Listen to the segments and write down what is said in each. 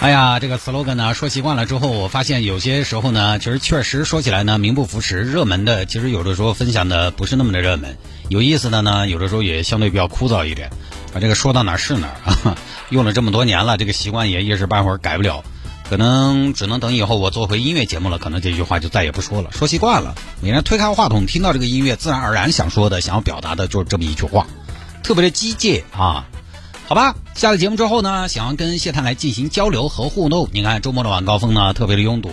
哎呀，这个 slogan 呢，说习惯了之后，我发现有些时候呢，其实确实说起来呢，名不副实。热门的，其实有的时候分享的不是那么的热门；有意思的呢，有的时候也相对比较枯燥一点。把这个说到哪是哪儿啊，用了这么多年了，这个习惯也一时半会儿改不了，可能只能等以后我做回音乐节目了，可能这句话就再也不说了。说习惯了，每天推开话筒，听到这个音乐，自然而然想说的、想要表达的就是这么一句话，特别的机械啊。好吧，下了节目之后呢，想要跟谢探来进行交流和互动。你看周末的晚高峰呢，特别的拥堵，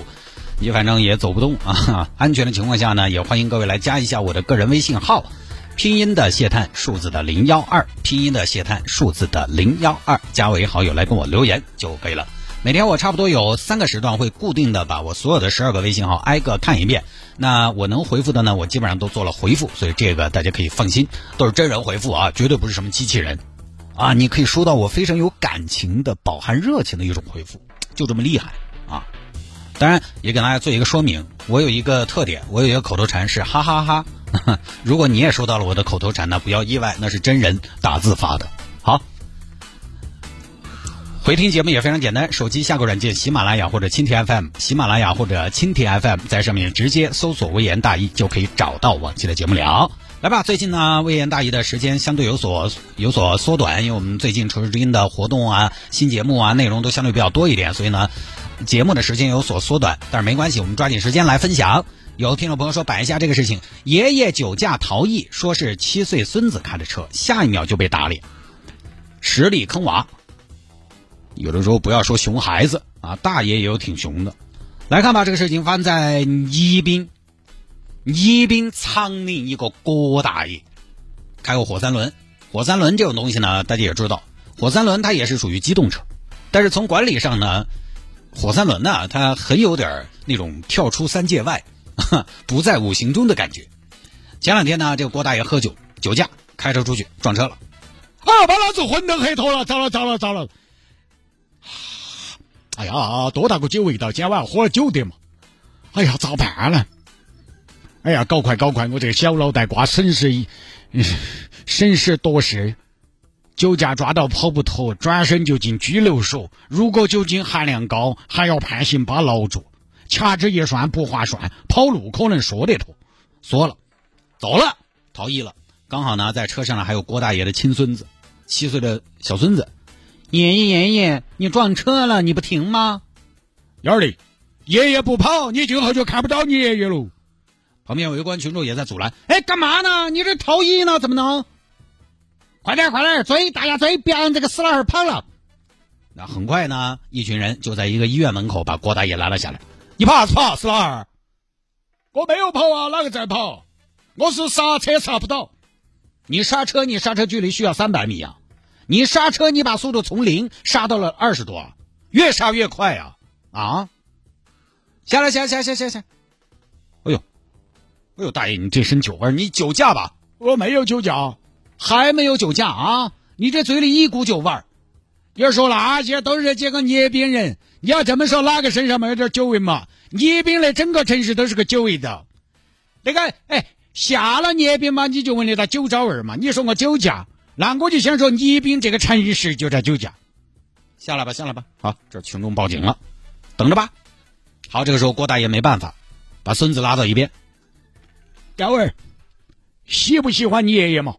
你反正也走不动啊。安全的情况下呢，也欢迎各位来加一下我的个人微信号，拼音的谢探，数字的零幺二，拼音的谢探，数字的零幺二，加为好友来跟我留言就可以了。每天我差不多有三个时段会固定的把我所有的十二个微信号挨个看一遍。那我能回复的呢，我基本上都做了回复，所以这个大家可以放心，都是真人回复啊，绝对不是什么机器人。啊，你可以收到我非常有感情的、饱含热情的一种回复，就这么厉害啊！当然，也给大家做一个说明，我有一个特点，我有一个口头禅是哈哈哈。如果你也收到了我的口头禅呢，不要意外，那是真人打字发的。好，回听节目也非常简单，手机下个软件喜马拉雅或者蜻蜓 FM，喜马拉雅或者蜻蜓 FM，在上面直接搜索“微言大义”就可以找到往期的节目了。来吧，最近呢，魏延大姨的时间相对有所有所缩短，因为我们最近城市之音的活动啊、新节目啊，内容都相对比较多一点，所以呢，节目的时间有所缩短。但是没关系，我们抓紧时间来分享。有听众朋友说摆一下这个事情：爷爷酒驾逃逸，说是七岁孙子开的车，下一秒就被打脸，实力坑娃。有的时候不要说熊孩子啊，大爷也有挺熊的。来看吧，这个事情发生在宜宾。宜宾长宁一个郭大爷开过火三轮，火三轮这种东西呢，大家也知道，火三轮它也是属于机动车，但是从管理上呢，火三轮呢，它很有点那种跳出三界外，不在五行中的感觉。前两天呢，这个郭大爷喝酒酒驾开车出去撞车了，啊，把老子昏到黑脱了，糟了糟了糟了！哎呀，多大个酒味道，今晚喝了酒的嘛？哎呀，咋办呢？哎呀，搞快搞快！我这个小脑袋瓜审时审时度势，酒驾抓到跑不脱，转身就进拘留所。如果酒精含量高，还要判刑把牢住。掐指一算不划算，跑路可能说得脱。说了，走了，逃逸了。刚好呢，在车上呢还有郭大爷的亲孙子，七岁的小孙子。爷爷爷爷，你撞车了，你不停吗？幺儿的，爷爷不跑，你今后就看不到你爷爷喽。旁边围观群众也在阻拦，哎，干嘛呢？你这逃逸呢？怎么能？快点，快点追！大家追，别让这个死老儿跑了。那很快呢，一群人就在一个医院门口把郭大爷拦了下来。你跑啥子跑，死老儿？我没有跑啊，哪个在跑？我是刹车刹不到。你刹车，你刹车距离需要三百米啊！你刹车，你把速度从零刹到了二十多，越刹越快呀！啊！下来，下下下下下！哎呦，大爷，你这身酒味，你酒驾吧？我没有酒驾，还没有酒驾啊！你这嘴里一股酒味儿。要说那些都是这个捏边人，你要这么说，哪个身上没有点酒味嘛？捏边的整个城市都是个酒味道。那个，哎，下了捏边嘛，你就闻得到酒糟味嘛？你说我酒驾，那我就先说捏边这个城市就在酒驾。下来吧，下来吧。好，这群众报警了，等着吧。好，这个时候郭大爷没办法，把孙子拉到一边。幺儿，喜不喜欢你爷爷嘛？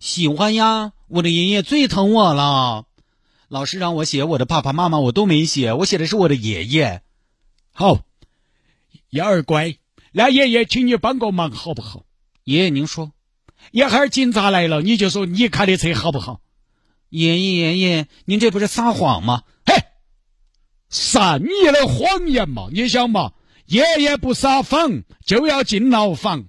喜欢呀，我的爷爷最疼我了。老师让我写我的爸爸妈妈，我都没写，我写的是我的爷爷。好，幺儿乖，那爷爷请你帮个忙好不好？爷爷您说，一会儿警察来了，你就说你开的车好不好？爷爷爷爷，您这不是撒谎吗？嘿，善意的谎言嘛，你想嘛，爷爷不撒谎就要进牢房。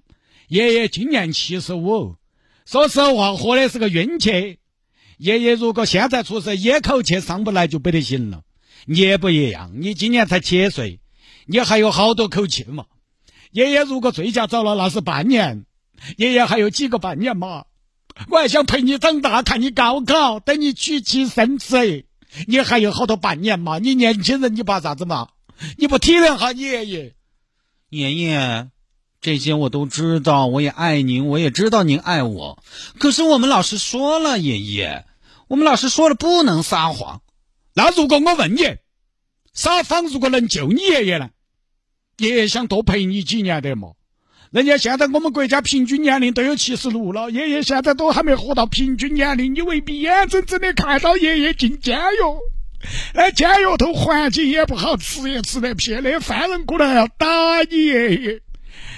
爷爷今年七十五，说实话，活的是个运气。爷爷如果现在出事，一口气上不来就不得行了。你也不一样，你今年才七岁，你还有好多口气嘛。爷爷如果醉驾早了，那是半年。爷爷还有几个半年嘛，我还想陪你长大，看你高考，等你娶妻生子。你还有好多半年嘛？你年轻人，你怕啥子嘛？你不体谅下你爷爷？爷爷，这些我都知道，我也爱您，我也知道您爱我。可是我们老师说了，爷爷，我们老师说了不能撒谎。那如果我问你，撒谎如果能救你爷爷呢？爷爷想多陪你几年的嘛？人家现在我们国家平均年龄都有七十六了，爷爷现在都还没活到平均年龄，你未必眼睁睁的看到爷爷进监狱。那监狱头环境也不好，吃也吃得撇，那犯人可能还要打你爷爷。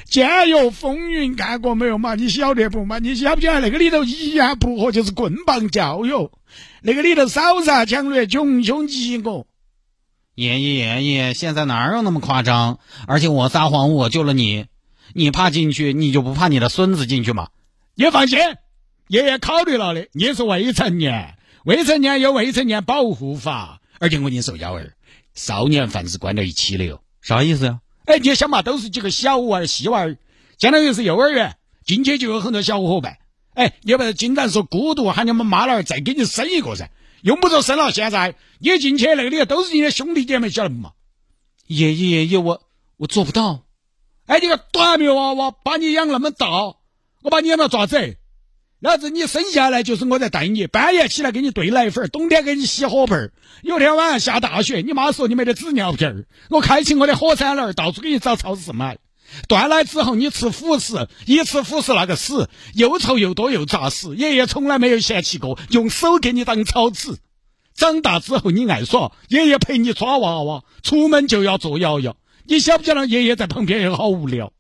监狱风云干过没有嘛？你晓得不嘛？你晓不晓得那个里头一言不合就是棍棒教育，那个里头烧杀抢掠，穷凶极恶。爷爷爷爷，现在哪有那么夸张？而且我撒谎，我救了你。你怕进去，你就不怕你的孙子进去吗？你放心，爷爷考虑了的。你是未成年，未成年有未成年保护法，而且我跟你说，幺儿，少年犯是关在一起的哟。啥意思呀？哎，你想嘛，都是几个小娃儿、细娃儿，相当于是幼儿园，进去就有很多小伙伴。哎，你不是经常说孤独，喊你们妈老儿再给你生一个噻？用不着生了，现在你进去那个里都是你的兄弟姐妹，晓得不嘛？爷爷爷爷，我我做不到。哎，你个短命娃娃，把你养那么大，我把你养到爪子？老子你生下来就是我在带你，半夜起来给你兑奶粉，冬天给你洗火盆儿有天晚上下大雪，你妈说你没得纸尿片儿，我开起我的火三轮，到处给你找超市买。断奶之后你吃辅食，一吃辅食那个屎又臭又多又扎屎，爷爷从来没有嫌弃过，用手给你当草纸。长大之后你爱耍，爷爷陪你抓娃娃，出门就要坐摇摇。你晓不晓得爷爷在旁边也好无聊？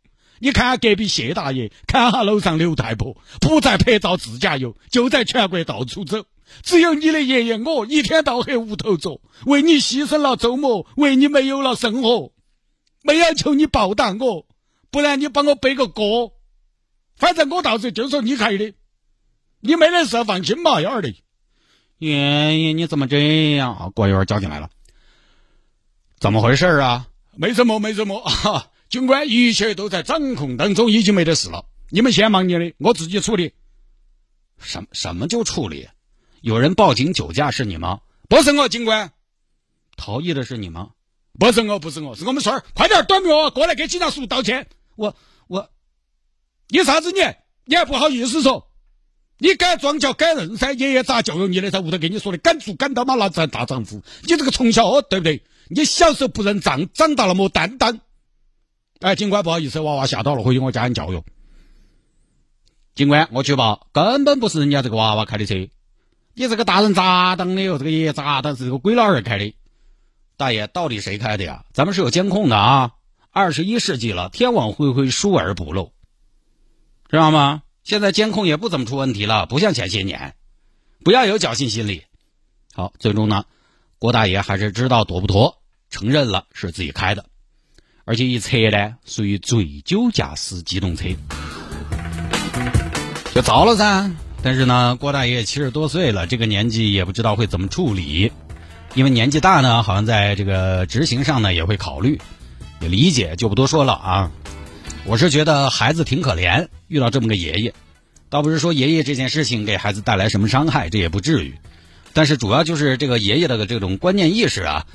你看下隔壁谢大爷，看下楼上刘太婆，不在拍照自驾游，就在全国到处走。只有你的爷爷我一天到黑屋头坐，为你牺牲了周末，为你没有了生活。没要求你报答我，不然你帮我背个锅。反正我到时就说你开的，你没得事放心嘛，幺儿的。爷爷你怎么这样？啊郭元叫进来了，怎么回事啊？没什么，没什么啊，警官，一切都在掌控当中，已经没得事了。你们先忙你的，我自己处理。什么什么就处理？有人报警酒驾是你吗？不是我，警官。逃逸的是你吗？不是我，不是我，是我们孙儿。快点，短命过来给警察叔叔道歉。我我，你啥子你？你还不好意思说？你敢装叫敢认噻？爷爷咋教育你的？在屋头跟你说的，敢做敢当嘛，那才大丈夫。你这个从小哦对不对？你小时候不认账，长大了没担当。哎，警官，不好意思，娃娃吓到了，回去我加人教育。警官，我举报，根本不是人家这个娃娃开的车，你这个大人咋当的哟？这个爷爷咋当？是这个鬼老二开的。大爷，到底谁开的呀？咱们是有监控的啊！二十一世纪了，天网恢恢，疏而不漏，知道吗？现在监控也不怎么出问题了，不像前些年。不要有侥幸心理。好，最终呢？郭大爷还是知道躲不脱，承认了是自己开的，而且一车呢属于醉酒驾驶机动车，就糟了噻。但是呢，郭大爷七十多岁了，这个年纪也不知道会怎么处理，因为年纪大呢，好像在这个执行上呢也会考虑，也理解，就不多说了啊。我是觉得孩子挺可怜，遇到这么个爷爷，倒不是说爷爷这件事情给孩子带来什么伤害，这也不至于。但是主要就是这个爷爷的这种观念意识啊，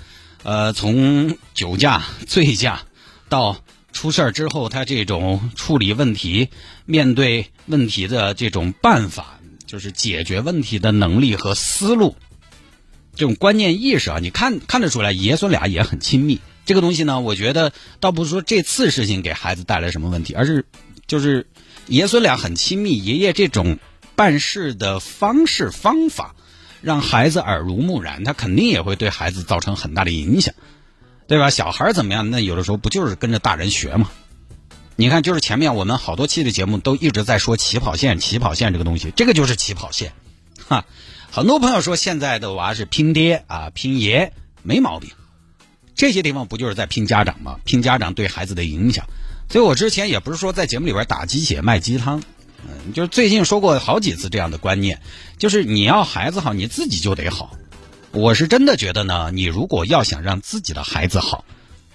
呃，从酒驾、醉驾到出事儿之后，他这种处理问题、面对问题的这种办法，就是解决问题的能力和思路，这种观念意识啊，你看看得出来，爷孙俩也很亲密。这个东西呢，我觉得倒不是说这次事情给孩子带来什么问题，而是就是爷孙俩很亲密，爷爷这种办事的方式方法。让孩子耳濡目染，他肯定也会对孩子造成很大的影响，对吧？小孩怎么样？那有的时候不就是跟着大人学吗？你看，就是前面我们好多期的节目都一直在说起跑线，起跑线这个东西，这个就是起跑线，哈。很多朋友说现在的娃是拼爹啊，拼爷，没毛病。这些地方不就是在拼家长吗？拼家长对孩子的影响。所以我之前也不是说在节目里边打鸡血卖鸡汤。嗯，就是最近说过好几次这样的观念，就是你要孩子好，你自己就得好。我是真的觉得呢，你如果要想让自己的孩子好，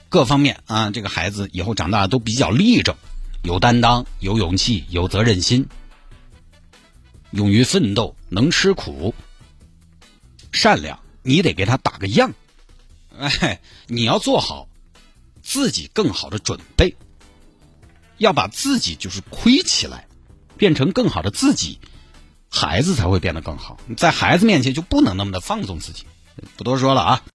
各方面啊，这个孩子以后长大都比较立正，有担当、有勇气、有责任心，勇于奋斗，能吃苦，善良，你得给他打个样。哎，你要做好自己更好的准备，要把自己就是亏起来，变成更好的自己，孩子才会变得更好。在孩子面前就不能那么的放纵自己。不多说了啊。